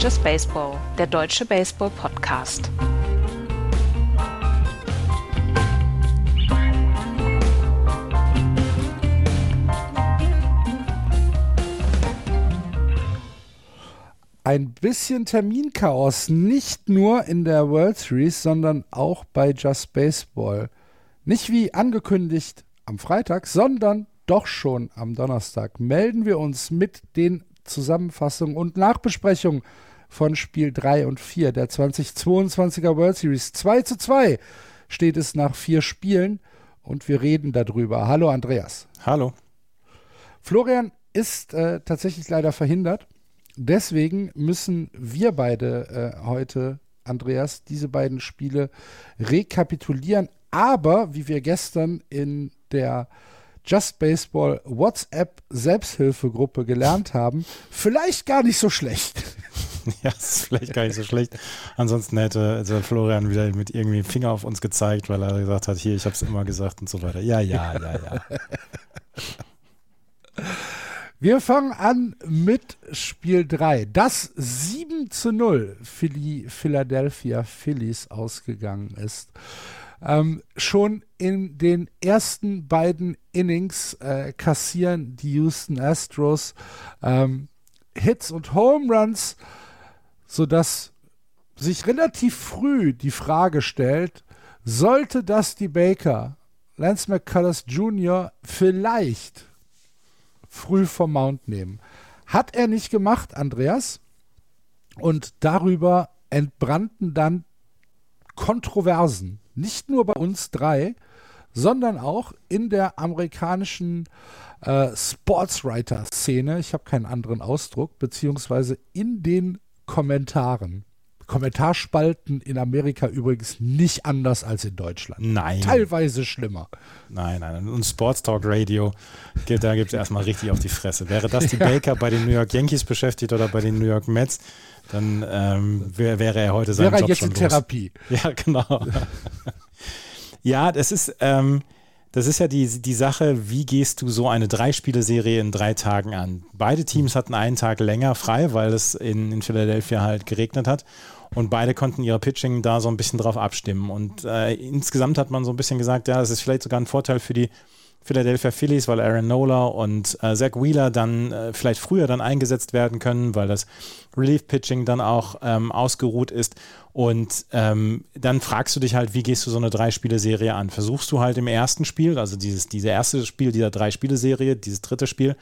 Just Baseball, der deutsche Baseball-Podcast. ein bisschen Terminchaos, nicht nur in der World Series, sondern auch bei Just Baseball. Nicht wie angekündigt am Freitag, sondern doch schon am Donnerstag melden wir uns mit den Zusammenfassungen und Nachbesprechungen von Spiel 3 und 4 der 2022er World Series. 2 zu 2 steht es nach vier Spielen und wir reden darüber. Hallo Andreas. Hallo. Florian ist äh, tatsächlich leider verhindert deswegen müssen wir beide äh, heute, Andreas, diese beiden Spiele rekapitulieren. Aber wie wir gestern in der Just Baseball WhatsApp Selbsthilfegruppe gelernt haben, vielleicht gar nicht so schlecht. Ja, ist vielleicht gar nicht so schlecht. Ansonsten hätte Florian wieder mit irgendwie Finger auf uns gezeigt, weil er gesagt hat, hier, ich habe es immer gesagt und so weiter. Ja, ja, ja, ja. Wir fangen an mit Spiel 3. Das 7 zu 0 für die Philadelphia Phillies ausgegangen ist. Ähm, schon in den ersten beiden Innings äh, kassieren die Houston Astros ähm, Hits und Home Runs, sodass sich relativ früh die Frage stellt, sollte Dusty Baker, Lance McCullers Jr. vielleicht früh vom Mount nehmen. Hat er nicht gemacht, Andreas. Und darüber entbrannten dann Kontroversen. Nicht nur bei uns drei, sondern auch in der amerikanischen äh, Sportswriter-Szene. Ich habe keinen anderen Ausdruck, beziehungsweise in den Kommentaren. Kommentarspalten in Amerika übrigens nicht anders als in Deutschland. Nein. Teilweise schlimmer. Nein, nein. Und Sports Talk Radio, da gibt es erstmal richtig auf die Fresse. Wäre das die ja. Baker bei den New York Yankees beschäftigt oder bei den New York Mets, dann ähm, wär, wäre er heute sein wäre Job jetzt schon in Therapie. Ja, genau. ja, das ist, ähm, das ist ja die, die Sache, wie gehst du so eine Drei-Spiele-Serie in drei Tagen an? Beide Teams hatten einen Tag länger frei, weil es in, in Philadelphia halt geregnet hat. Und beide konnten ihre Pitching da so ein bisschen drauf abstimmen. Und äh, insgesamt hat man so ein bisschen gesagt, ja, das ist vielleicht sogar ein Vorteil für die Philadelphia Phillies, weil Aaron Nola und äh, Zach Wheeler dann äh, vielleicht früher dann eingesetzt werden können, weil das Relief-Pitching dann auch ähm, ausgeruht ist. Und ähm, dann fragst du dich halt, wie gehst du so eine Drei-Spiele-Serie an? Versuchst du halt im ersten Spiel, also dieses, diese erste Spiel dieser Drei-Spiele-Serie, dieses dritte Spiel,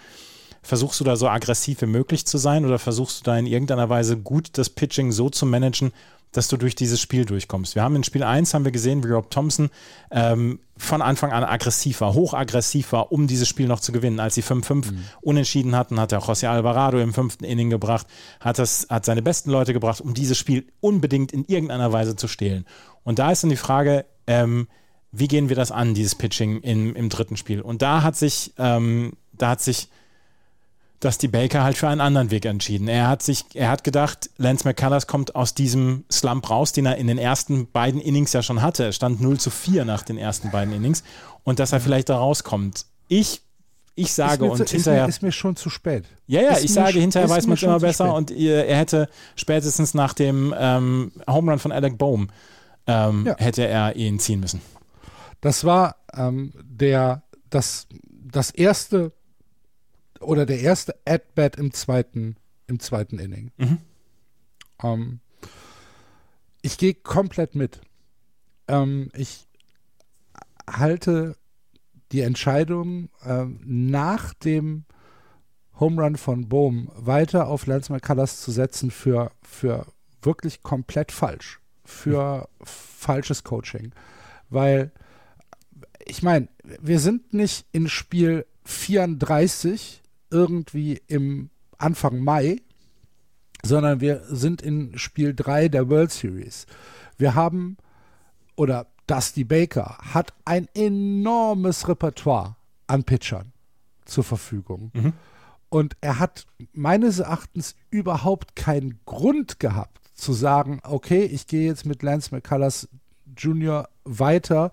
Versuchst du da so aggressiv wie möglich zu sein oder versuchst du da in irgendeiner Weise gut das Pitching so zu managen, dass du durch dieses Spiel durchkommst. Wir haben in Spiel 1 haben wir gesehen, wie Rob Thompson ähm, von Anfang an aggressiv war, hochaggressiv war, um dieses Spiel noch zu gewinnen. Als sie 5-5 mhm. unentschieden hatten, hat er José Alvarado im fünften Inning gebracht, hat, das, hat seine besten Leute gebracht, um dieses Spiel unbedingt in irgendeiner Weise zu stehlen. Und da ist dann die Frage, ähm, wie gehen wir das an, dieses Pitching im, im dritten Spiel? Und da hat sich, ähm, da hat sich dass die Baker halt für einen anderen Weg entschieden. Er hat sich, er hat gedacht, Lance McCullers kommt aus diesem Slump raus, den er in den ersten beiden Innings ja schon hatte. Er stand 0 zu 4 nach den ersten beiden Innings und dass er vielleicht da rauskommt. Ich, ich sage und zu, hinterher. Ist mir, ist mir, schon zu spät. Ja, ja, ist ich sage, hinterher weiß man es immer besser und er hätte spätestens nach dem ähm, Home Run von Alec Bohm ähm, ja. hätte er ihn ziehen müssen. Das war ähm, der, das, das erste oder der erste At-Bat im zweiten, im zweiten Inning. Mhm. Ähm, ich gehe komplett mit. Ähm, ich halte die Entscheidung ähm, nach dem Home Run von Bohm weiter auf Lance McCullers zu setzen für, für wirklich komplett falsch. Für mhm. falsches Coaching. Weil, ich meine, wir sind nicht in Spiel 34 irgendwie im Anfang Mai, sondern wir sind in Spiel 3 der World Series. Wir haben, oder Dusty Baker hat ein enormes Repertoire an Pitchern zur Verfügung. Mhm. Und er hat meines Erachtens überhaupt keinen Grund gehabt zu sagen, okay, ich gehe jetzt mit Lance McCullers Jr. weiter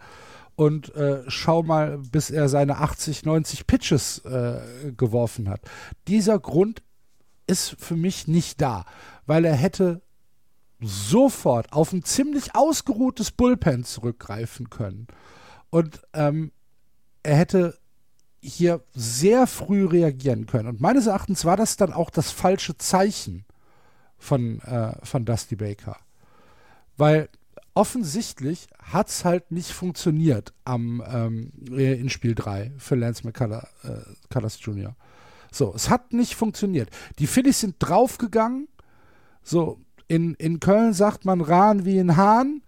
und äh, schau mal, bis er seine 80, 90 Pitches äh, geworfen hat. Dieser Grund ist für mich nicht da, weil er hätte sofort auf ein ziemlich ausgeruhtes Bullpen zurückgreifen können. Und ähm, er hätte hier sehr früh reagieren können. Und meines Erachtens war das dann auch das falsche Zeichen von, äh, von Dusty Baker. Weil offensichtlich hat es halt nicht funktioniert am, ähm, in Spiel 3 für Lance McCullers äh, Jr. So, es hat nicht funktioniert. Die Phillies sind draufgegangen. So, in, in Köln sagt man Rahn wie ein Hahn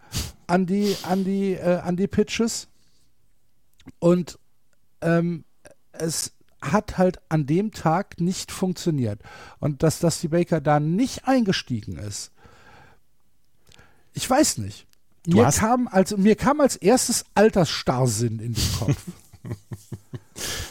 an die, an die, äh, an die Pitches. Und ähm, es hat halt an dem Tag nicht funktioniert. Und dass Dusty Baker da nicht eingestiegen ist, ich weiß nicht. Mir kam, als, mir kam als erstes Altersstarrsinn in den Kopf.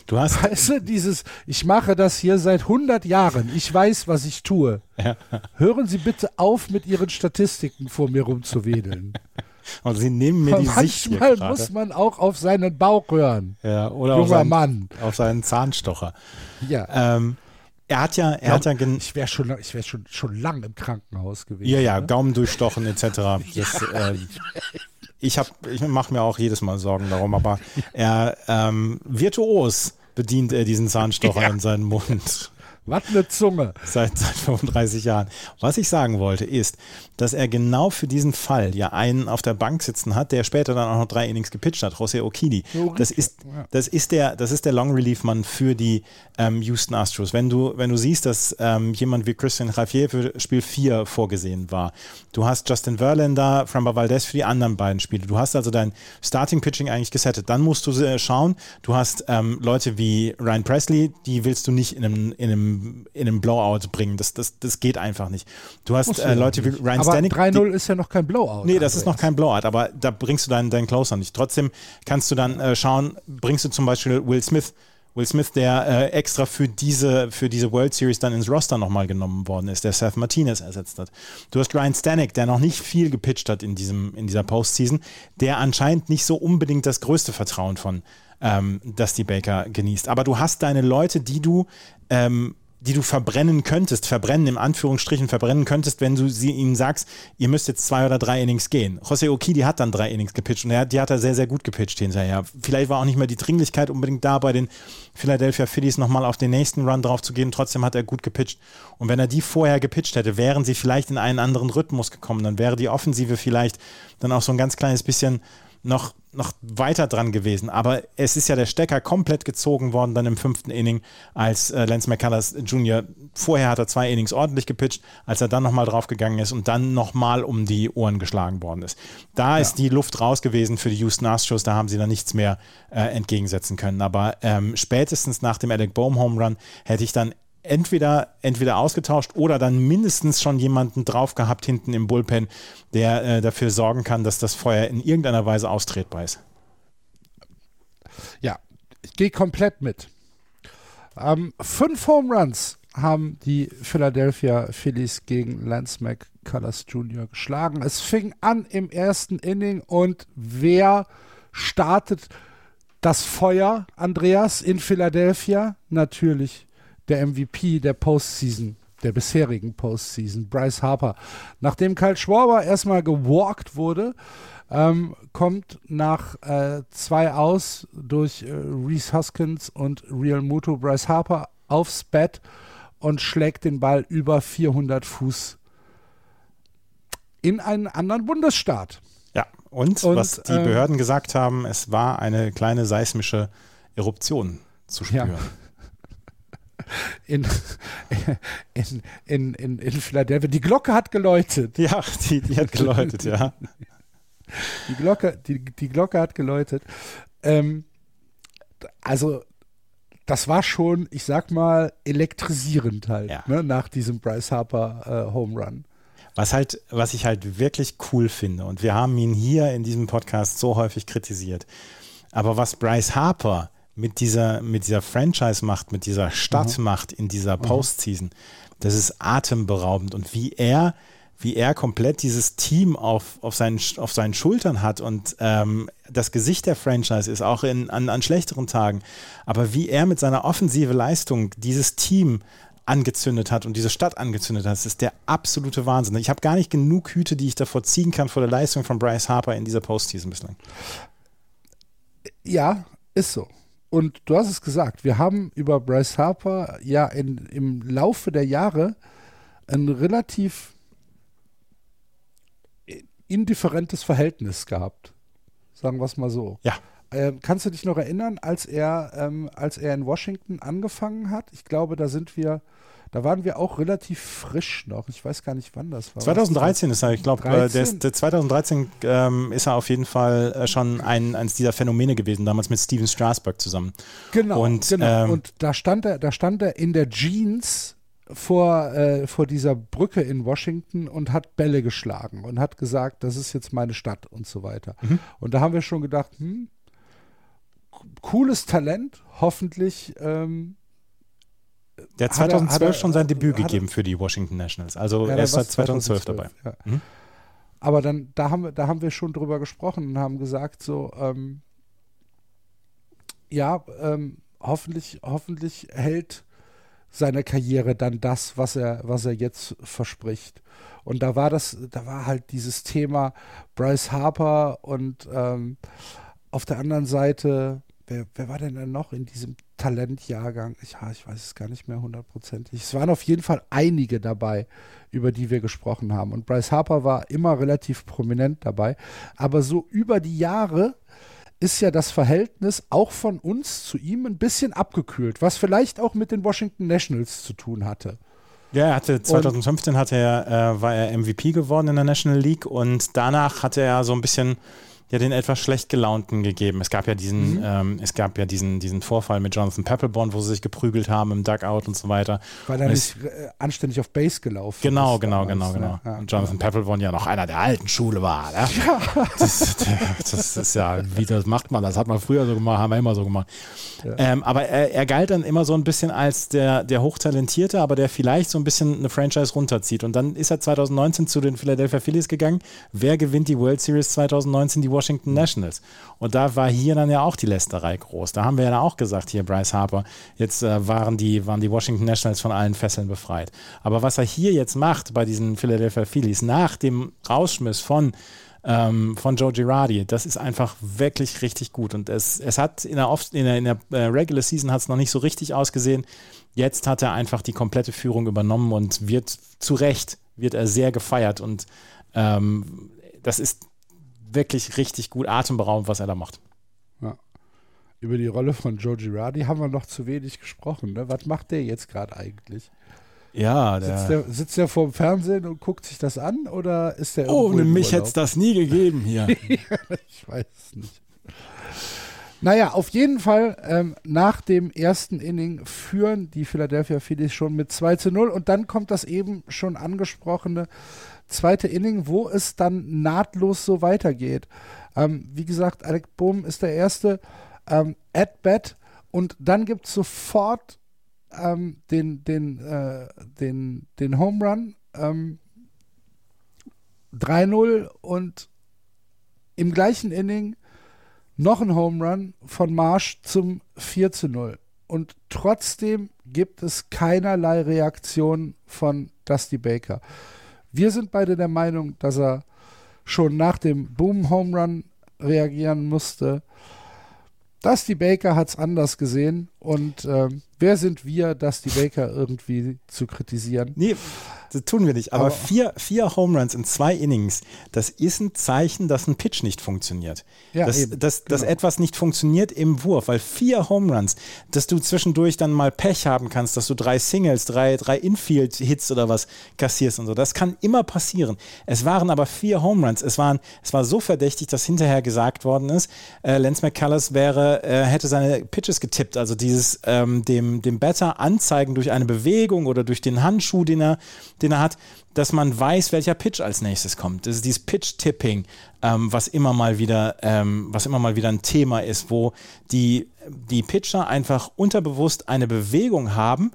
Du hast. Weißt du, dieses, ich mache das hier seit 100 Jahren, ich weiß, was ich tue. Ja. Hören Sie bitte auf, mit Ihren Statistiken vor mir rumzuwedeln. Und Sie nehmen mir die Manchmal Sicht Manchmal muss man auch auf seinen Bauch hören. Ja, oder Junger auf seinen, Mann. auf seinen Zahnstocher. Ja. Ähm, er hat ja, er Glaub, hat ja ich wäre schon, ich wär schon, schon lang im Krankenhaus gewesen. Ja, ja, ne? Gaumen durchstochen etc. Das, äh, ich habe, ich mache mir auch jedes Mal Sorgen darum, aber er ähm, virtuos bedient er diesen Zahnstocher ja. in seinen Mund. Was eine Zunge. Seit, seit 35 Jahren. Was ich sagen wollte, ist, dass er genau für diesen Fall ja einen auf der Bank sitzen hat, der später dann auch noch drei Innings gepitcht hat, José Okidi. Das ist, das ist der, das ist der Long Relief Mann für die ähm, Houston Astros. Wenn du, wenn du siehst, dass ähm, jemand wie Christian Javier für Spiel 4 vorgesehen war, du hast Justin Verlander, Framber Valdez für die anderen beiden Spiele. Du hast also dein Starting Pitching eigentlich gesettet. Dann musst du äh, schauen, du hast ähm, Leute wie Ryan Presley, die willst du nicht in einem, in einem in einem Blowout bringen. Das, das, das geht einfach nicht. Du hast äh, Leute wie Ryan aber Stanek. 3-0 ist ja noch kein Blowout. Nee, das ist noch kein Blowout, aber da bringst du deinen, deinen Closer nicht. Trotzdem kannst du dann äh, schauen, bringst du zum Beispiel Will Smith. Will Smith, der äh, extra für diese, für diese World Series dann ins Roster nochmal genommen worden ist, der Seth Martinez ersetzt hat. Du hast Ryan Stanek, der noch nicht viel gepitcht hat in, diesem, in dieser Postseason, der anscheinend nicht so unbedingt das größte Vertrauen von ähm, Dusty Baker genießt. Aber du hast deine Leute, die du ähm, die du verbrennen könntest, verbrennen im Anführungsstrichen verbrennen könntest, wenn du sie ihnen sagst, ihr müsst jetzt zwei oder drei Innings gehen. José Okidi hat dann drei Innings gepitcht und er, die hat er sehr, sehr gut gepitcht hinterher. Vielleicht war auch nicht mehr die Dringlichkeit unbedingt da, bei den Philadelphia Phillies nochmal auf den nächsten Run drauf zu gehen. Trotzdem hat er gut gepitcht. Und wenn er die vorher gepitcht hätte, wären sie vielleicht in einen anderen Rhythmus gekommen. Dann wäre die Offensive vielleicht dann auch so ein ganz kleines bisschen noch, noch weiter dran gewesen. Aber es ist ja der Stecker komplett gezogen worden dann im fünften Inning, als äh, Lance McCullers Jr. Vorher hat er zwei Innings ordentlich gepitcht, als er dann nochmal draufgegangen ist und dann nochmal um die Ohren geschlagen worden ist. Da ja. ist die Luft raus gewesen für die Houston Astros, da haben sie dann nichts mehr äh, entgegensetzen können. Aber ähm, spätestens nach dem Alec Bohm Home Run hätte ich dann entweder, entweder ausgetauscht oder dann mindestens schon jemanden drauf gehabt hinten im Bullpen, der äh, dafür sorgen kann, dass das Feuer in irgendeiner Weise austretbar ist. Ja, ich gehe komplett mit. Ähm, fünf Home Runs haben die Philadelphia Phillies gegen Lance McCullers Jr. geschlagen. Es fing an im ersten Inning und wer startet das Feuer, Andreas, in Philadelphia? Natürlich der MVP der Postseason, der bisherigen Postseason, Bryce Harper. Nachdem Kyle Schwarber erstmal gewalkt wurde, ähm, kommt nach äh, zwei aus durch äh, Reese Hoskins und Real Muto Bryce Harper aufs Bett und schlägt den Ball über 400 Fuß in einen anderen Bundesstaat. Ja, und, und was die äh, Behörden gesagt haben, es war eine kleine seismische Eruption zu spüren. Ja in, in, in, in, in Philadelphia. Die Glocke hat geläutet. Ja, die, die hat geläutet, ja. Die Glocke, die, die Glocke hat geläutet. Ähm, also, das war schon, ich sag mal, elektrisierend halt, ja. ne, nach diesem Bryce Harper äh, Home Run. Was halt, was ich halt wirklich cool finde, und wir haben ihn hier in diesem Podcast so häufig kritisiert, aber was Bryce Harper mit dieser, mit dieser Franchise macht, mit dieser mhm. macht in dieser mhm. Postseason, das ist atemberaubend. Und wie er, wie er komplett dieses Team auf, auf, seinen, auf seinen Schultern hat und ähm, das Gesicht der Franchise ist, auch in, an, an schlechteren Tagen. Aber wie er mit seiner offensive Leistung dieses Team angezündet hat und diese Stadt angezündet hat. Das ist der absolute Wahnsinn. Ich habe gar nicht genug Hüte, die ich davor ziehen kann vor der Leistung von Bryce Harper in dieser Postseason bislang. Ja, ist so. Und du hast es gesagt, wir haben über Bryce Harper ja in, im Laufe der Jahre ein relativ indifferentes Verhältnis gehabt. Sagen wir es mal so. Ja. Ähm, kannst du dich noch erinnern, als er, ähm, als er in Washington angefangen hat? Ich glaube, da sind wir, da waren wir auch relativ frisch noch. Ich weiß gar nicht, wann das war. 2013 ist er, ich glaube, äh, der, der 2013 ähm, ist er auf jeden Fall äh, schon ein, eines dieser Phänomene gewesen, damals mit Steven Strasberg zusammen. Genau, und, genau. Ähm, und da stand er, da stand er in der Jeans vor, äh, vor dieser Brücke in Washington und hat Bälle geschlagen und hat gesagt, das ist jetzt meine Stadt und so weiter. Mhm. Und da haben wir schon gedacht, hm, cooles Talent, hoffentlich. Ähm, der hat hat er- 2012 hat er- schon sein Debüt gegeben für die Washington Nationals. Also Ja, er ist seit 2012 dabei. Ja. Mhm. Aber dann, da haben wir, da haben wir schon drüber gesprochen und haben gesagt, so, ähm, ja, ähm, hoffentlich, hoffentlich hält seine Karriere dann das, was er, was er jetzt verspricht. Und da war das, da war halt dieses Thema Bryce Harper und ähm, auf der anderen Seite, wer, wer war denn dann noch in diesem Talentjahrgang? Ich, ja, ich weiß es gar nicht mehr hundertprozentig. Es waren auf jeden Fall einige dabei, über die wir gesprochen haben. Und Bryce Harper war immer relativ prominent dabei. Aber so über die Jahre ist ja das Verhältnis auch von uns zu ihm ein bisschen abgekühlt, was vielleicht auch mit den Washington Nationals zu tun hatte. Ja, er hatte 2015 hat er, äh, war er MVP geworden in der National League und danach hatte er so ein bisschen ja den etwas schlecht gelaunten gegeben. Es gab ja diesen, Mhm. ähm, es gab ja diesen, diesen Vorfall mit Jonathan Peppelborn, wo sie sich geprügelt haben im Dugout und so weiter. Weil er nicht äh, anständig auf Base gelaufen Genau, ist genau, damals, genau, genau. ne? Ja, und Jonathan Peppelborn ja noch einer der alten Schule war. Ne? Das, das ist ja, wie das macht man? Das hat man früher so gemacht, haben wir immer so gemacht. Ähm, aber er, er galt dann immer so ein bisschen als der, der Hochtalentierte, aber der vielleicht so ein bisschen eine Franchise runterzieht. Und dann ist er 2019 zu den Philadelphia Phillies gegangen. Wer gewinnt die World Series 2019? Die Washington Nationals. Und da war hier dann ja auch die Lästerei groß. Da haben wir ja auch gesagt, hier Bryce Harper, jetzt äh, waren, die, waren die Washington Nationals von allen Fesseln befreit. Aber was er hier jetzt macht bei diesen Philadelphia Phillies nach dem Rausschmiss von ähm, von Joe Girardi. Das ist einfach wirklich richtig gut. Und es, es hat in der, Off in der, in der äh, Regular Season hat noch nicht so richtig ausgesehen. Jetzt hat er einfach die komplette Führung übernommen und wird zu Recht, wird er sehr gefeiert. Und ähm, das ist wirklich richtig gut, atemberaubend, was er da macht. Ja. Über die Rolle von Joe Girardi haben wir noch zu wenig gesprochen. Ne? Was macht der jetzt gerade eigentlich? Ja, Sitzt der, sitzt der vor dem Fernsehen und guckt sich das an oder ist der Ohne mich hätte es das nie gegeben hier. Ich weiß es nicht. Naja, auf jeden Fall, ähm, nach dem ersten Inning führen die Philadelphia Phillies schon mit 2 zu 0 und dann kommt das eben schon angesprochene zweite Inning, wo es dann nahtlos so weitergeht. Ähm, wie gesagt, Alec Bohm ist der erste ähm, at bat und dann gibt es sofort ähm, den, den, äh, den, den Home Run ähm, 3-0 und im gleichen Inning noch ein Home Run von Marsh zum 4 zu 0. Und trotzdem gibt es keinerlei Reaktion von Dusty Baker. Wir sind beide der Meinung, dass er schon nach dem Boom Home Run reagieren musste. Dusty Baker hat es anders gesehen. Und ähm, wer sind wir, Dusty Baker irgendwie zu kritisieren? Nee, das tun wir nicht. Aber, Aber- vier, vier Home Runs in zwei Innings, das ist ein Zeichen, dass ein Pitch nicht funktioniert. Ja, dass, eben, dass, dass genau. etwas nicht funktioniert im Wurf, weil vier Home Runs, dass du zwischendurch dann mal Pech haben kannst, dass du drei Singles, drei, drei Infield-Hits oder was kassierst und so. Das kann immer passieren. Es waren aber vier Home Runs. Es, waren, es war so verdächtig, dass hinterher gesagt worden ist, äh, Lance McCullers wäre, äh, hätte seine Pitches getippt, also dieses ähm, dem, dem Batter anzeigen durch eine Bewegung oder durch den Handschuh, den er, den er hat, dass man weiß, welcher Pitch als nächstes kommt. Das ist dieses Pitch-Tipping, ähm, was immer mal wieder, ähm, was immer mal wieder ein Thema ist, wo die, die Pitcher einfach unterbewusst eine Bewegung haben,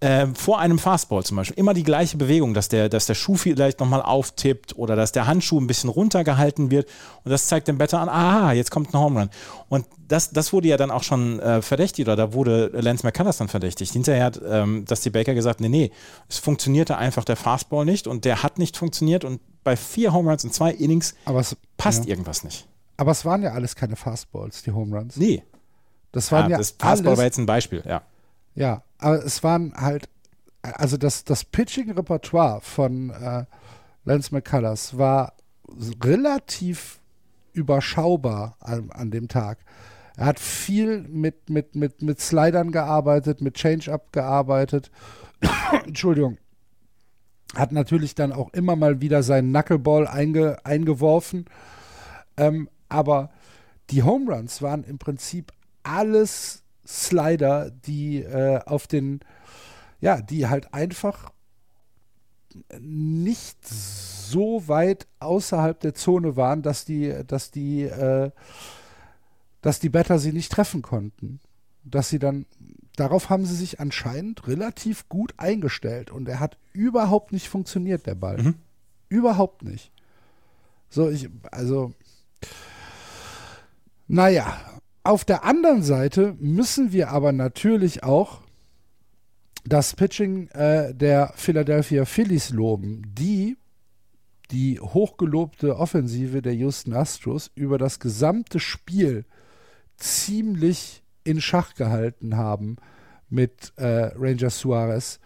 äh, vor einem Fastball zum Beispiel immer die gleiche Bewegung, dass der, dass der Schuh vielleicht nochmal auftippt oder dass der Handschuh ein bisschen runtergehalten wird und das zeigt dem Better an, aha, jetzt kommt ein Home Run. Und das, das wurde ja dann auch schon äh, verdächtigt oder da wurde Lance McCullers dann verdächtigt. Hinterher hat ähm, Dusty Baker gesagt, nee, nee, es funktionierte einfach der Fastball nicht und der hat nicht funktioniert und bei vier Home Runs in zwei Innings es, passt ja. irgendwas nicht. Aber es waren ja alles keine Fastballs, die Home Runs. Nee. Das waren ja, ja das Fastball alles, war jetzt ein Beispiel, ja. Ja, aber es waren halt, also das, das Pitching-Repertoire von äh, Lance McCullers war relativ überschaubar an, an dem Tag. Er hat viel mit, mit, mit, mit Slidern gearbeitet, mit Change-Up gearbeitet. Entschuldigung. Hat natürlich dann auch immer mal wieder seinen Knuckleball einge, eingeworfen. Ähm, aber die Home Runs waren im Prinzip alles Slider, die äh, auf den, ja, die halt einfach nicht so weit außerhalb der Zone waren, dass die, dass die, äh, dass die Batter sie nicht treffen konnten. Dass sie dann, darauf haben sie sich anscheinend relativ gut eingestellt und er hat überhaupt nicht funktioniert, der Ball. Mhm. Überhaupt nicht. So, ich, also, naja, auf der anderen Seite müssen wir aber natürlich auch das Pitching äh, der Philadelphia Phillies loben, die die hochgelobte Offensive der Houston Astros über das gesamte Spiel ziemlich in Schach gehalten haben mit äh, Ranger Suarez,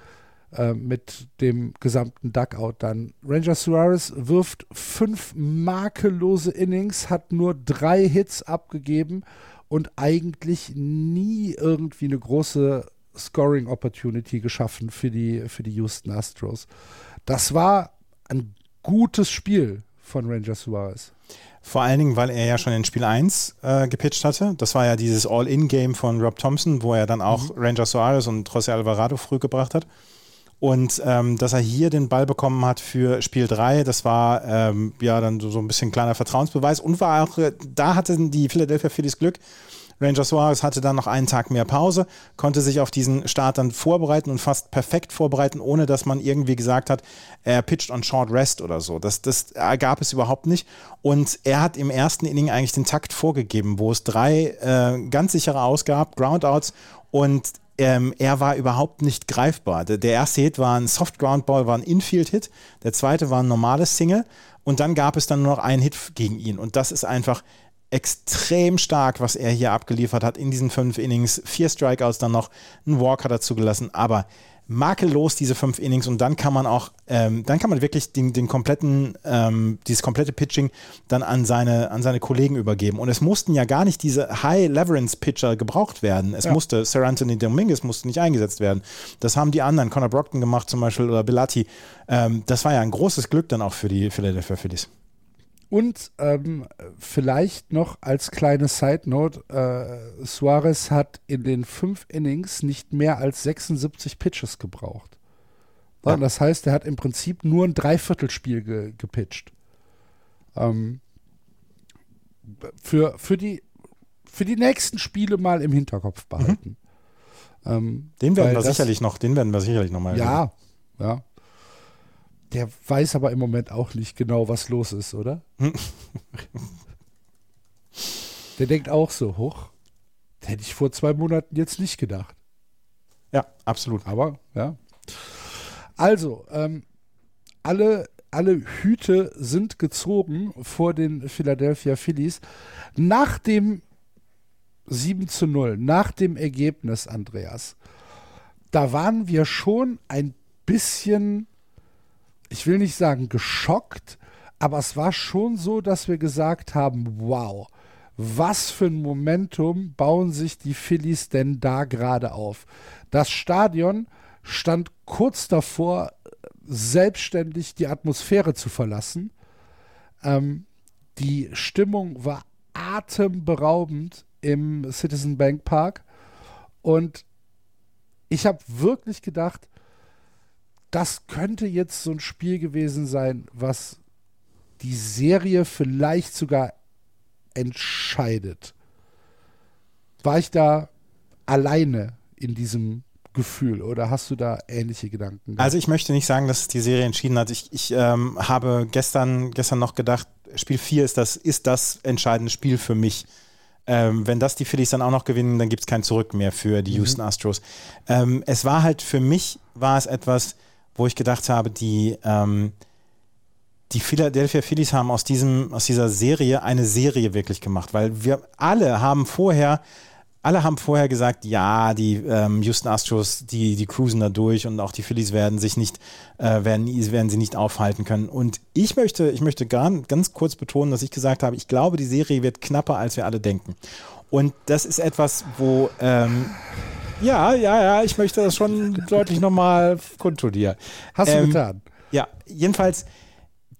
äh, mit dem gesamten Duckout dann. Ranger Suarez wirft fünf makellose Innings, hat nur drei Hits abgegeben und eigentlich nie irgendwie eine große Scoring Opportunity geschaffen für die, für die Houston Astros. Das war ein gutes Spiel von Ranger Suarez. Vor allen Dingen, weil er ja schon in Spiel 1 äh, gepitcht hatte. Das war ja dieses All-In-Game von Rob Thompson, wo er dann auch mhm. Ranger Suarez und José Alvarado früh gebracht hat. Und ähm, dass er hier den Ball bekommen hat für Spiel 3, das war ähm, ja dann so, so ein bisschen kleiner Vertrauensbeweis und war auch, äh, da hatten die Philadelphia Phillies Glück, Ranger Suarez hatte dann noch einen Tag mehr Pause, konnte sich auf diesen Start dann vorbereiten und fast perfekt vorbereiten, ohne dass man irgendwie gesagt hat, er pitcht on short rest oder so. Das, das gab es überhaupt nicht. Und er hat im ersten Inning eigentlich den Takt vorgegeben, wo es drei äh, ganz sichere Ausgab, Groundouts und ähm, er war überhaupt nicht greifbar. Der, der, erste Hit war ein Soft Ground Ball, war ein Infield-Hit. Der zweite war ein normales Single. Und dann gab es dann nur noch einen Hit gegen ihn. Und das ist einfach, extrem stark, was er hier abgeliefert hat in diesen fünf Innings. Vier Strikeouts, dann noch einen Walker dazu gelassen, aber makellos diese fünf Innings und dann kann man auch, ähm, dann kann man wirklich den, den kompletten, ähm, dieses komplette Pitching dann an seine, an seine Kollegen übergeben. Und es mussten ja gar nicht diese High-Leverance-Pitcher gebraucht werden. Es ja. musste, Sir Anthony Dominguez musste nicht eingesetzt werden. Das haben die anderen, Conor Brockton gemacht zum Beispiel oder Belatti. Ähm, das war ja ein großes Glück dann auch für die Philadelphia Phillies. Und ähm, vielleicht noch als kleine Side Note: äh, Suarez hat in den fünf Innings nicht mehr als 76 Pitches gebraucht. Ja. Das heißt, er hat im Prinzip nur ein Dreiviertelspiel ge gepitcht. Ähm, für, für, die, für die nächsten Spiele mal im Hinterkopf behalten. Mhm. Ähm, den werden wir sicherlich noch, den werden wir sicherlich noch mal. Ja, ja. Der weiß aber im Moment auch nicht genau, was los ist, oder? Der denkt auch so, hoch. Hätte ich vor zwei Monaten jetzt nicht gedacht. Ja, absolut. Aber, ja. Also, ähm, alle, alle Hüte sind gezogen vor den Philadelphia Phillies. Nach dem 7 zu 0, nach dem Ergebnis, Andreas, da waren wir schon ein bisschen ich will nicht sagen geschockt, aber es war schon so, dass wir gesagt haben, wow, was für ein Momentum bauen sich die Phillies denn da gerade auf? Das Stadion stand kurz davor, selbstständig die Atmosphäre zu verlassen. Ähm, die Stimmung war atemberaubend im Citizen Bank Park und ich habe wirklich gedacht, das könnte jetzt so ein Spiel gewesen sein, was die Serie vielleicht sogar entscheidet. War ich da alleine in diesem Gefühl oder hast du da ähnliche Gedanken? Also ich möchte nicht sagen, dass die Serie entschieden hat. Ich, ich ähm, habe gestern, gestern noch gedacht, Spiel 4 ist das, ist das entscheidende Spiel für mich. Ähm, wenn das die Phillies dann auch noch gewinnen, dann gibt es kein Zurück mehr für die mhm. Houston Astros. Ähm, es war halt für mich, war es etwas, wo ich gedacht habe, die, ähm, die Philadelphia Phillies haben aus, diesem, aus dieser Serie eine Serie wirklich gemacht, weil wir alle haben vorher alle haben vorher gesagt, ja, die ähm, Houston Astros, die, die cruisen da durch und auch die Phillies werden sich nicht, äh, werden, werden sie nicht aufhalten können. Und ich möchte, ich möchte gar, ganz kurz betonen, dass ich gesagt habe, ich glaube, die Serie wird knapper, als wir alle denken. Und das ist etwas, wo, ähm, ja, ja, ja, ich möchte das schon deutlich nochmal kundtun. Hast du ähm, getan? Ja, jedenfalls,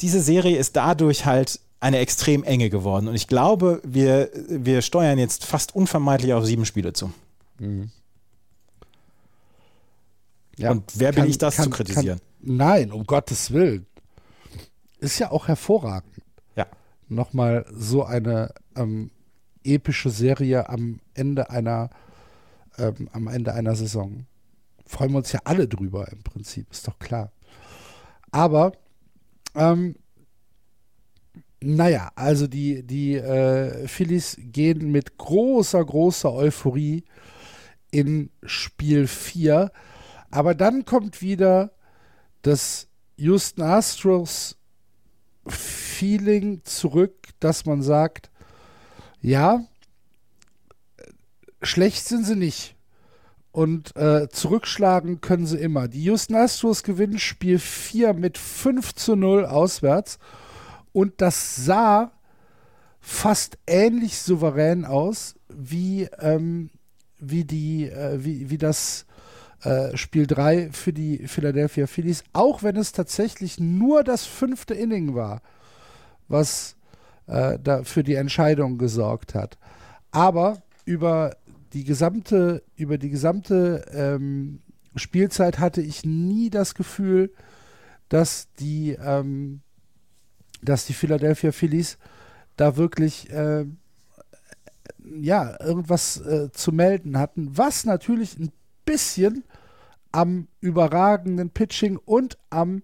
diese Serie ist dadurch halt eine extrem enge geworden. Und ich glaube, wir, wir steuern jetzt fast unvermeidlich auf sieben Spiele zu. Mhm. Ja, und wer kann, bin ich, das kann, zu kritisieren? Kann, nein, um Gottes Willen. Ist ja auch hervorragend. Ja. Nochmal so eine ähm, epische Serie am Ende einer ähm, am Ende einer Saison. Freuen wir uns ja alle drüber im Prinzip, ist doch klar. Aber ähm, naja, also die, die äh, Phillies gehen mit großer, großer Euphorie in Spiel 4. Aber dann kommt wieder das Houston Astros Feeling zurück, dass man sagt, ja, schlecht sind sie nicht. Und äh, zurückschlagen können sie immer. Die Houston Astros gewinnen Spiel 4 mit 5 zu 0 auswärts und das sah fast ähnlich souverän aus wie, ähm, wie, die, äh, wie, wie das äh, Spiel 3 für die Philadelphia Phillies, auch wenn es tatsächlich nur das fünfte Inning war, was äh, da für die Entscheidung gesorgt hat. Aber über die gesamte, über die gesamte ähm, Spielzeit hatte ich nie das Gefühl, dass die, ähm, dass die Philadelphia Phillies da wirklich äh, ja irgendwas äh, zu melden hatten, was natürlich ein bisschen am überragenden Pitching und am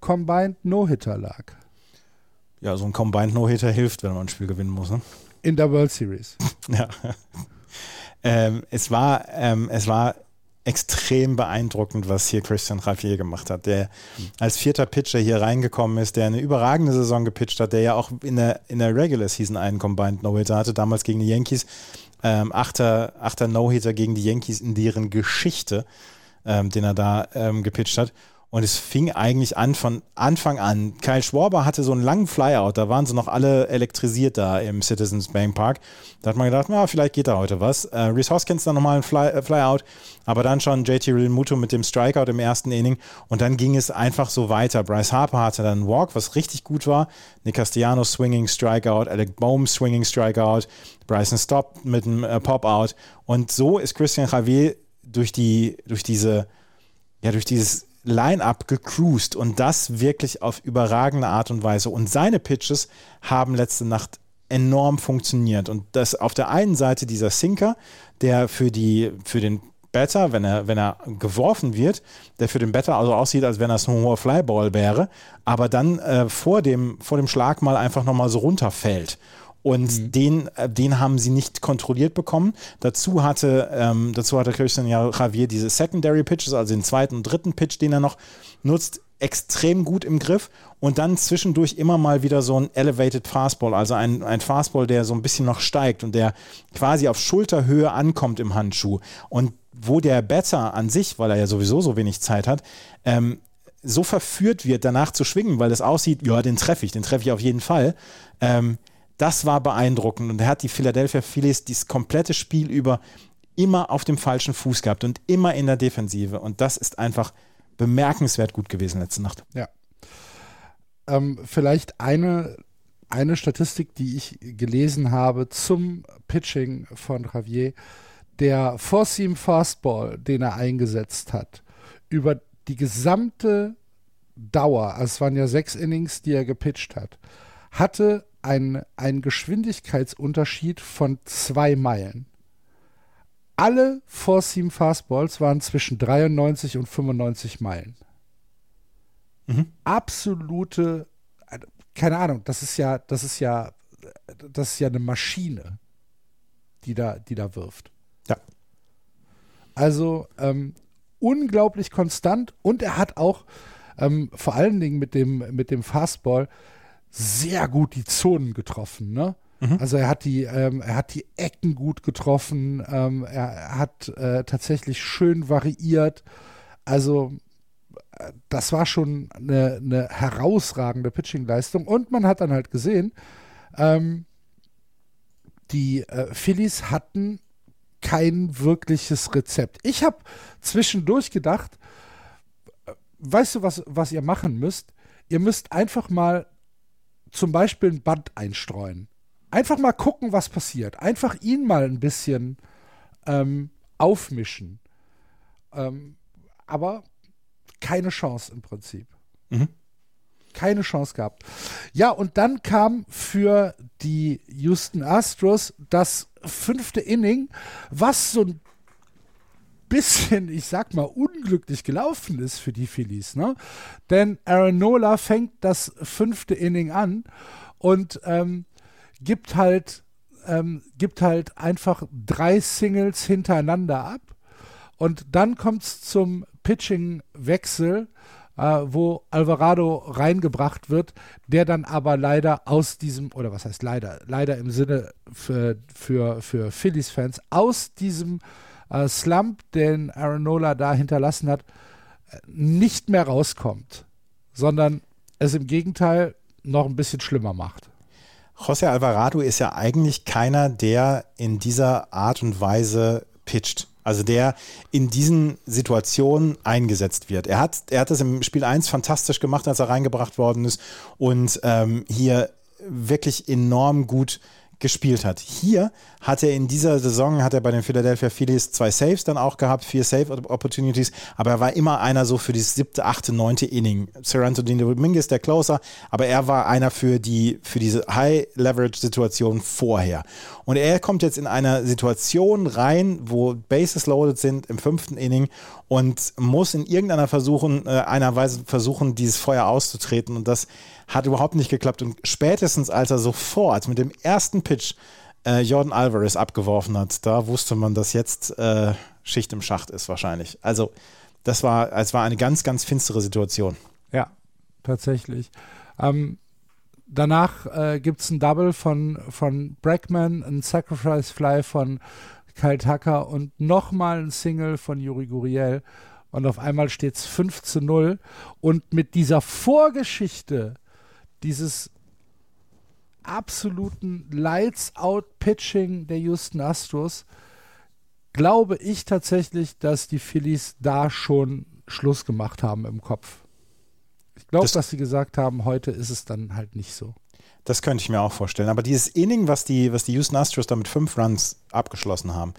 Combined No-Hitter lag. Ja, so ein Combined No-Hitter hilft, wenn man ein Spiel gewinnen muss. Ne? In der World Series. ja. Ähm, es war, ähm, es war extrem beeindruckend, was hier Christian Javier gemacht hat, der als vierter Pitcher hier reingekommen ist, der eine überragende Saison gepitcht hat, der ja auch in der, in der Regular Season einen Combined No-Hitter hatte, damals gegen die Yankees. Ähm, achter, achter No-Hitter gegen die Yankees in deren Geschichte, ähm, den er da ähm, gepitcht hat. Und es fing eigentlich an von Anfang an. Kyle Schwarber hatte so einen langen Flyout, da waren sie noch alle elektrisiert da im Citizens Bank Park. Da hat man gedacht, na, vielleicht geht da heute was. Äh, Reese Hoskins dann nochmal ein Fly, äh, Flyout, aber dann schon JT Realmuto mit dem Strikeout im ersten Inning und dann ging es einfach so weiter. Bryce Harper hatte dann einen Walk, was richtig gut war. Nick Castellanos Swinging Strikeout, Alec Bohm Swinging Strikeout, Bryson Stop mit einem äh, Pop-Out. Und so ist Christian Javier durch die, durch diese, ja, durch dieses Line-up gecruised und das wirklich auf überragende Art und Weise. Und seine Pitches haben letzte Nacht enorm funktioniert. Und das auf der einen Seite dieser Sinker, der für, die, für den Batter, wenn er, wenn er geworfen wird, der für den Batter also aussieht, als wenn das ein hoher Flyball wäre, aber dann äh, vor, dem, vor dem Schlag mal einfach nochmal so runterfällt. Und mhm. den, äh, den haben sie nicht kontrolliert bekommen. Dazu hatte, ähm, dazu hatte Christian Javier diese Secondary Pitches, also den zweiten und dritten Pitch, den er noch nutzt, extrem gut im Griff und dann zwischendurch immer mal wieder so ein Elevated Fastball, also ein, ein Fastball, der so ein bisschen noch steigt und der quasi auf Schulterhöhe ankommt im Handschuh. Und wo der Batter an sich, weil er ja sowieso so wenig Zeit hat, ähm, so verführt wird, danach zu schwingen, weil es aussieht, ja, den treffe ich, den treffe ich auf jeden Fall. Ähm, das war beeindruckend und er hat die Philadelphia Phillies dieses komplette Spiel über immer auf dem falschen Fuß gehabt und immer in der Defensive und das ist einfach bemerkenswert gut gewesen letzte Nacht. Ja. Ähm, vielleicht eine, eine Statistik, die ich gelesen habe zum Pitching von Javier. Der Four-Seam Fastball, den er eingesetzt hat, über die gesamte Dauer, also es waren ja sechs Innings, die er gepitcht hat, hatte ein, ein Geschwindigkeitsunterschied von zwei Meilen. alle Four-Seam Fastballs waren zwischen 93 und 95 Meilen. Mhm. Absolute, keine Ahnung, das ist ja, das ist ja, das ist ja eine Maschine, die da, die da wirft. Ja. Also ähm, unglaublich konstant und er hat auch ähm, vor allen Dingen mit dem, mit dem Fastball sehr gut die Zonen getroffen. Ne? Mhm. Also er hat die, ähm, er hat die Ecken gut getroffen, ähm, er hat äh, tatsächlich schön variiert. Also äh, das war schon eine, eine herausragende Pitching-Leistung. Und man hat dann halt gesehen, ähm, die äh, Phillies hatten kein wirkliches Rezept. Ich habe zwischendurch gedacht, äh, weißt du, was, was ihr machen müsst? Ihr müsst einfach mal zum Beispiel ein Band einstreuen. Einfach mal gucken, was passiert. Einfach ihn mal ein bisschen ähm, aufmischen. Ähm, aber keine Chance im Prinzip. Mhm. Keine Chance gehabt. Ja, und dann kam für die Houston Astros das fünfte Inning, was so ein bisschen, ich sag mal, unglücklich gelaufen ist für die Phillies. Ne? Denn Aaron Nola fängt das fünfte Inning an und ähm, gibt halt, ähm, gibt halt einfach drei Singles hintereinander ab. Und dann kommt es zum Pitching-Wechsel, äh, wo Alvarado reingebracht wird, der dann aber leider aus diesem, oder was heißt leider, leider im Sinne für, für, für Phillies-Fans, aus diesem äh, Slump, den Aaronola da hinterlassen hat, nicht mehr rauskommt, sondern es im Gegenteil noch ein bisschen schlimmer macht. José Alvarado ist ja eigentlich keiner, der in dieser Art und Weise pitcht. Also der in diesen Situationen eingesetzt wird. Er hat, er hat das im Spiel 1 fantastisch gemacht, als er reingebracht worden ist und ähm, hier wirklich enorm gut gespielt hat. Hier hat er in dieser Saison, hat er bei den Philadelphia Phillies zwei Saves dann auch gehabt, vier Save-Opportunities, aber er war immer einer so für die siebte, achte, neunte Inning. Seranto Dominguez der Closer, aber er war einer für die, für diese High-Leverage-Situation vorher. Und er kommt jetzt in einer Situation rein, wo Bases loaded sind im fünften Inning und muss in irgendeiner versuchen, äh, einer Weise versuchen, dieses Feuer auszutreten und das hat überhaupt nicht geklappt. Und spätestens als er sofort mit dem ersten Pitch äh, Jordan Alvarez abgeworfen hat, da wusste man, dass jetzt äh, Schicht im Schacht ist wahrscheinlich. Also das war, es war eine ganz, ganz finstere Situation. Ja, tatsächlich. Ähm, danach äh, gibt es ein Double von, von Brackman, ein Sacrifice Fly von Kyle Tucker und nochmal ein Single von Yuri Guriel. Und auf einmal steht es 5 zu 0. Und mit dieser Vorgeschichte dieses absoluten Lights-Out-Pitching der Houston Astros glaube ich tatsächlich, dass die Phillies da schon Schluss gemacht haben im Kopf. Ich glaube, das dass sie gesagt haben, heute ist es dann halt nicht so. Das könnte ich mir auch vorstellen. Aber dieses Inning, was die, was die Houston Astros da mit fünf Runs abgeschlossen haben,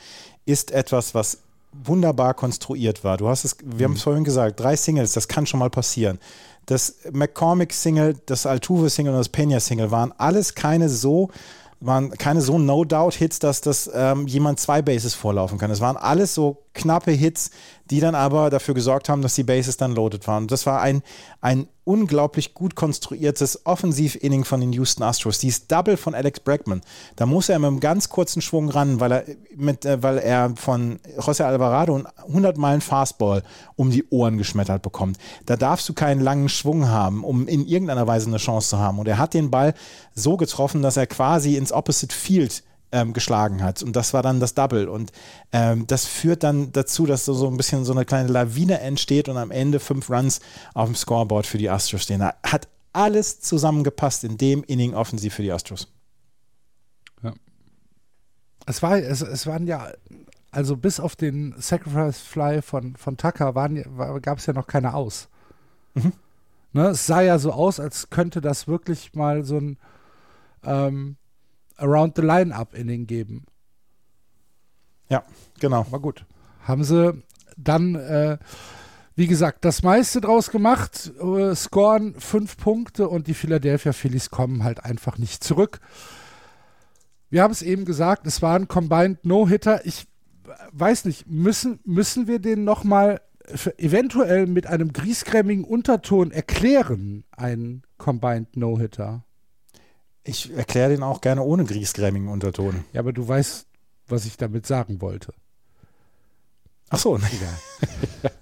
ist etwas, was wunderbar konstruiert war. Du hast es, wir mhm. haben es vorhin gesagt, drei Singles, das kann schon mal passieren das McCormick-Single, das Altuve-Single und das Pena-Single waren alles keine so waren keine so No-Doubt-Hits, dass das ähm, jemand zwei Bases vorlaufen kann. Es waren alles so knappe Hits, die dann aber dafür gesorgt haben, dass die Bases dann loaded waren. Und das war ein, ein unglaublich gut konstruiertes Offensiv-Inning von den Houston Astros. Dieses Double von Alex Bregman, da muss er mit einem ganz kurzen Schwung ran, weil er, mit, äh, weil er von José Alvarado einen 100 Meilen Fastball um die Ohren geschmettert bekommt. Da darfst du keinen langen Schwung haben, um in irgendeiner Weise eine Chance zu haben. Und er hat den Ball so getroffen, dass er quasi ins Opposite Field ähm, geschlagen hat. Und das war dann das Double. Und ähm, das führt dann dazu, dass so, so ein bisschen so eine kleine Lawine entsteht und am Ende fünf Runs auf dem Scoreboard für die Astros stehen. Da hat alles zusammengepasst in dem Inning offensiv für die Astros. Ja. Es, war, es, es waren ja, also bis auf den Sacrifice Fly von, von Tucker gab es ja noch keine aus. Mhm. Ne, es sah ja so aus, als könnte das wirklich mal so ein ähm, Around the Line-Up-Inning geben. Ja, genau. Aber gut. Haben sie dann, äh, wie gesagt, das meiste draus gemacht, äh, scoren fünf Punkte und die Philadelphia Phillies kommen halt einfach nicht zurück. Wir haben es eben gesagt, es war ein Combined No-Hitter. Ich weiß nicht, müssen, müssen wir den nochmal eventuell mit einem griesgrämigen Unterton erklären, ein Combined No-Hitter? Ich erkläre den auch gerne ohne griesgrämigen Unterton. Ja, aber du weißt, was ich damit sagen wollte. Ach so, egal.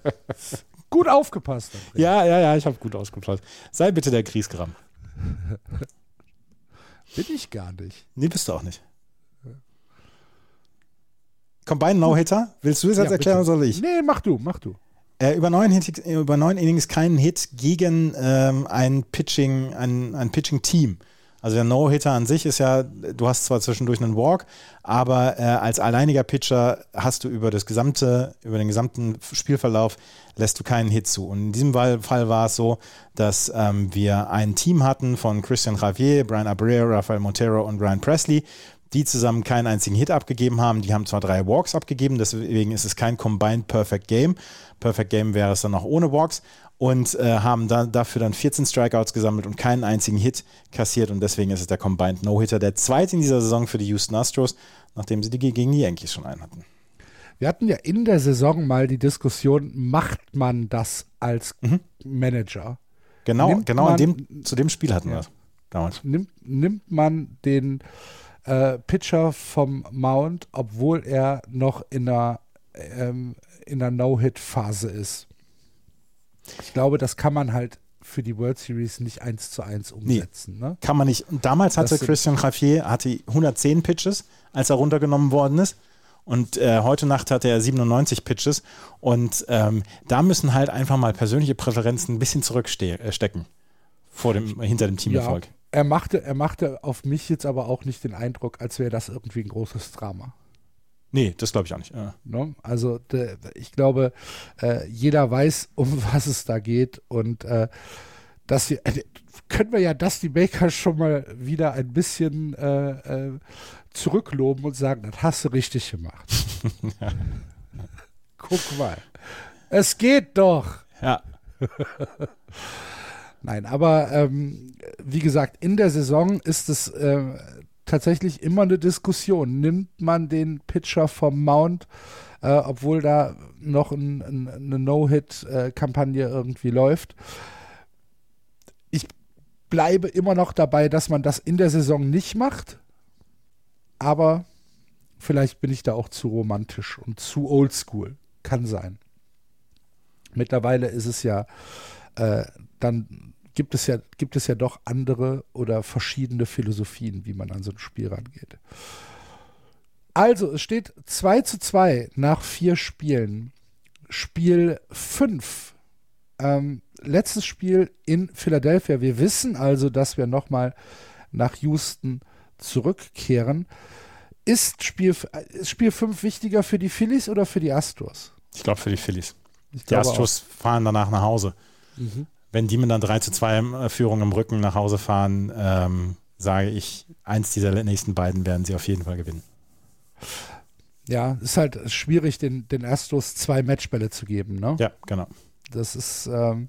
gut aufgepasst. André. Ja, ja, ja, ich habe gut aufgepasst. Sei bitte der Griesgram. Bin ich gar nicht. Nee, bist du auch nicht. Combine No-Hitter? Willst du es jetzt ja, erklären bitte. oder soll ich? Nee, mach du, mach du. Äh, über, neun Hit, über neun Innings keinen Hit gegen ähm, ein Pitching, ein, ein Pitching-Team. Also der No-Hitter an sich ist ja, du hast zwar zwischendurch einen Walk, aber äh, als alleiniger Pitcher hast du über das gesamte, über den gesamten Spielverlauf lässt du keinen Hit zu. Und in diesem Fall war es so, dass ähm, wir ein Team hatten von Christian Javier, Brian Abreu, Rafael Montero und Brian Presley, die zusammen keinen einzigen Hit abgegeben haben. Die haben zwar drei Walks abgegeben, deswegen ist es kein Combined Perfect Game. Perfect Game wäre es dann noch ohne Walks und äh, haben da, dafür dann 14 Strikeouts gesammelt und keinen einzigen Hit kassiert und deswegen ist es der Combined No-Hitter, der zweite in dieser Saison für die Houston Astros, nachdem sie die gegen die Yankees schon einen hatten. Wir hatten ja in der Saison mal die Diskussion, macht man das als mhm. Manager? Genau, nimmt genau man, dem, zu dem Spiel hatten ja, wir das damals. Nimmt, nimmt man den äh, Pitcher vom Mount, obwohl er noch in einer, ähm, in No-Hit-Phase ist? Ich glaube, das kann man halt für die World Series nicht eins zu eins umsetzen. Nee, ne? Kann man nicht. Und damals hatte Christian Javier hatte 110 Pitches, als er runtergenommen worden ist. Und äh, heute Nacht hatte er 97 Pitches. Und ähm, da müssen halt einfach mal persönliche Präferenzen ein bisschen zurückstecken äh, vor dem, hinter dem Teamerfolg. Ja, er machte, er machte auf mich jetzt aber auch nicht den Eindruck, als wäre das irgendwie ein großes Drama. Nee, das glaube ich auch nicht. Ja. Ne? Also de, ich glaube, äh, jeder weiß, um was es da geht und äh, dass wir, äh, können wir ja Dusty Baker schon mal wieder ein bisschen äh, äh, zurückloben und sagen, das hast du richtig gemacht. ja. Guck mal. Es geht doch. Ja. Nein, aber ähm, wie gesagt, in der Saison ist es äh, tatsächlich immer eine Diskussion. Nimmt man den Pitcher vom Mount, äh, obwohl da noch ein, ein, eine No-Hit-Kampagne irgendwie läuft? Ich bleibe immer noch dabei, dass man das in der Saison nicht macht, aber vielleicht bin ich da auch zu romantisch und zu oldschool. Kann sein. Mittlerweile ist es ja äh, dann gibt es ja, gibt es ja doch andere oder verschiedene Philosophien, wie man an so ein Spiel rangeht. Also, es steht 2 zu 2 nach vier Spielen. Spiel 5. Ähm, letztes Spiel in Philadelphia. Wir wissen also, dass wir nochmal nach Houston zurückkehren. Ist Spiel, ist Spiel 5 wichtiger für die Phillies oder für die Astros? Ich glaube für die Phillies. Die Astros auch. fahren danach nach Hause. Mhm wenn die mit einer 3 zu 2 äh, Führung im Rücken nach Hause fahren, ähm, sage ich, eins dieser nächsten beiden werden sie auf jeden Fall gewinnen. Ja, ist halt schwierig, den, den Astros zwei Matchbälle zu geben, ne? Ja, genau. Das ist, ähm,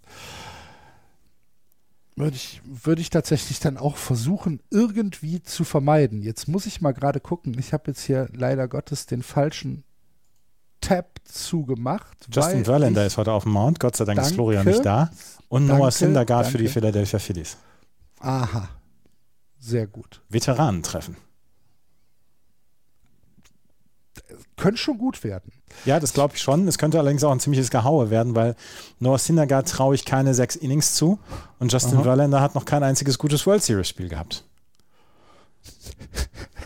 würde ich, würde ich tatsächlich dann auch versuchen, irgendwie zu vermeiden. Jetzt muss ich mal gerade gucken. Ich habe jetzt hier leider Gottes den falschen Tab zugemacht. Justin Verlander ist heute auf dem Mount. Gott sei Dank danke, ist Florian nicht da. Und danke, Noah Syndergaard für die Philadelphia Phillies. Aha. Sehr gut. Veteranentreffen. Könnte schon gut werden. Ja, das glaube ich schon. Es könnte allerdings auch ein ziemliches Gehaue werden, weil Noah Syndergaard traue ich keine sechs Innings zu und Justin Aha. Verlander hat noch kein einziges gutes World Series Spiel gehabt.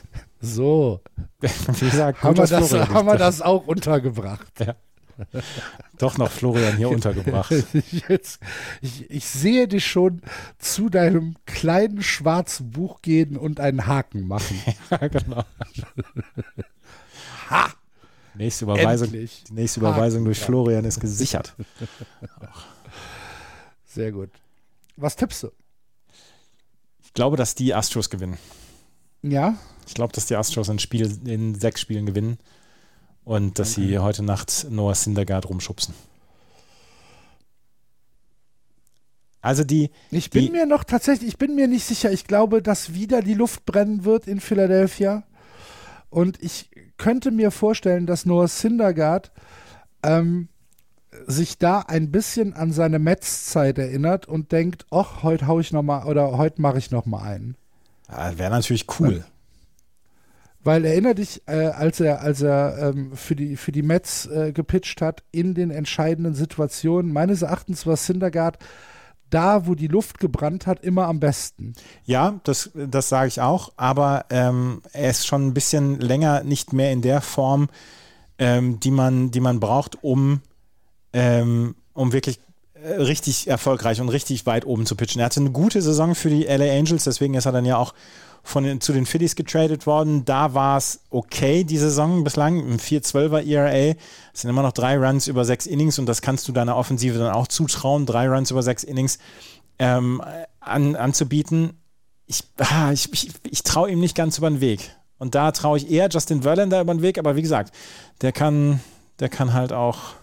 So. Wie gesagt, haben, wir das, haben wir das auch untergebracht. Ja. Doch noch Florian hier untergebracht. Jetzt, ich, ich, sehe dich schon zu deinem kleinen schwarzen Buch gehen und einen Haken machen. ja, genau. ha! Nächste Überweisung, Endlich. die nächste Überweisung Haken, durch Florian ist gesichert. Sehr gut. Was tippst du? Ich glaube, dass die Astros gewinnen. Ja? Ich glaube, dass die Astros ein Spiel in sechs Spielen gewinnen und dass okay. sie heute Nacht Noah Syndergaard rumschubsen. Also die. Ich bin die, mir noch tatsächlich, ich bin mir nicht sicher. Ich glaube, dass wieder die Luft brennen wird in Philadelphia. Und ich könnte mir vorstellen, dass Noah Syndergaard ähm, sich da ein bisschen an seine Metz-Zeit erinnert und denkt, ach, heute hau ich noch mal oder heute mache ich noch mal einen. Ja, Wäre natürlich cool. Weil erinnere dich, äh, als er, als er ähm, für, die, für die Mets äh, gepitcht hat, in den entscheidenden Situationen, meines Erachtens war Syndergaard da, wo die Luft gebrannt hat, immer am besten. Ja, das, das sage ich auch, aber ähm, er ist schon ein bisschen länger nicht mehr in der Form, ähm, die, man, die man braucht, um, ähm, um wirklich richtig erfolgreich und richtig weit oben zu pitchen. Er hatte eine gute Saison für die LA Angels, deswegen ist er dann ja auch von den, zu den Phillies getradet worden. Da war es okay, die Saison bislang. Ein 4-12er ERA. Es sind immer noch drei Runs über sechs Innings und das kannst du deiner Offensive dann auch zutrauen, drei Runs über sechs Innings ähm, an, anzubieten. Ich, ah, ich, ich, ich traue ihm nicht ganz über den Weg. Und da traue ich eher Justin Verlander über den Weg, aber wie gesagt, der kann, der kann halt auch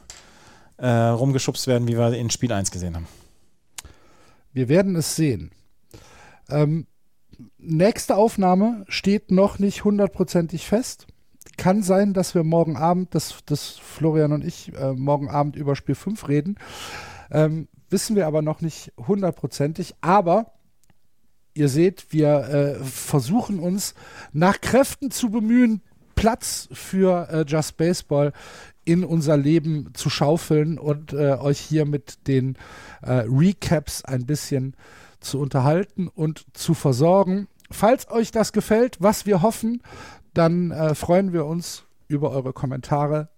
äh, rumgeschubst werden, wie wir in Spiel 1 gesehen haben. Wir werden es sehen. Ähm, nächste Aufnahme steht noch nicht hundertprozentig fest. Kann sein, dass wir morgen Abend, dass, dass Florian und ich äh, morgen Abend über Spiel 5 reden. Ähm, wissen wir aber noch nicht hundertprozentig. Aber ihr seht, wir äh, versuchen uns nach Kräften zu bemühen, Platz für äh, Just Baseball in unser Leben zu schaufeln und äh, euch hier mit den äh, Recaps ein bisschen zu unterhalten und zu versorgen. Falls euch das gefällt, was wir hoffen, dann äh, freuen wir uns über eure Kommentare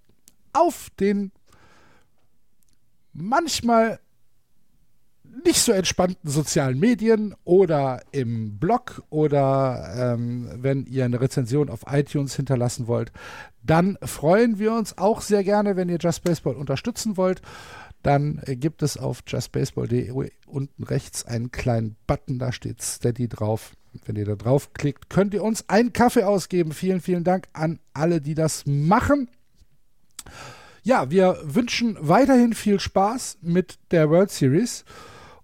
auf den manchmal nicht so entspannten sozialen Medien oder im Blog oder ähm, wenn ihr eine Rezension auf iTunes hinterlassen wollt, dann freuen wir uns auch sehr gerne, wenn ihr Just Baseball unterstützen wollt. Dann gibt es auf justbaseball.de unten rechts einen kleinen Button, da steht Steady drauf. Wenn ihr da draufklickt, könnt ihr uns einen Kaffee ausgeben. Vielen, vielen Dank an alle, die das machen. Ja, wir wünschen weiterhin viel Spaß mit der World Series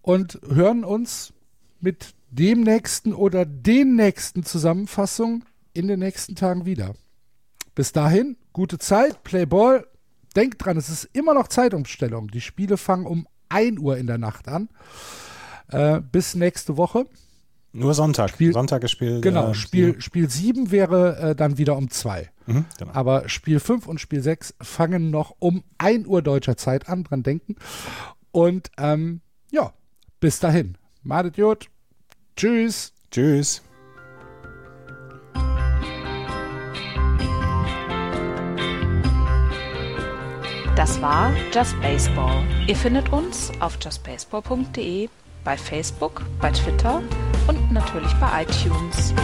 und hören uns mit dem nächsten oder den nächsten Zusammenfassung in den nächsten Tagen wieder. Bis dahin, gute Zeit, Play Ball, denkt dran, es ist immer noch Zeitumstellung. Die Spiele fangen um 1 Uhr in der Nacht an. Äh, bis nächste Woche. Nur Sonntag. Spiel, Sonntag gespielt. Genau, äh, Spiel, Spiel 7 wäre äh, dann wieder um 2. Mhm, genau. Aber Spiel 5 und Spiel 6 fangen noch um 1 Uhr deutscher Zeit an, dran denken. Und ähm, ja, bis dahin. Madet Jod. Tschüss. Tschüss. Das war Just Baseball. Ihr findet uns auf justbaseball.de, bei Facebook, bei Twitter und natürlich bei iTunes.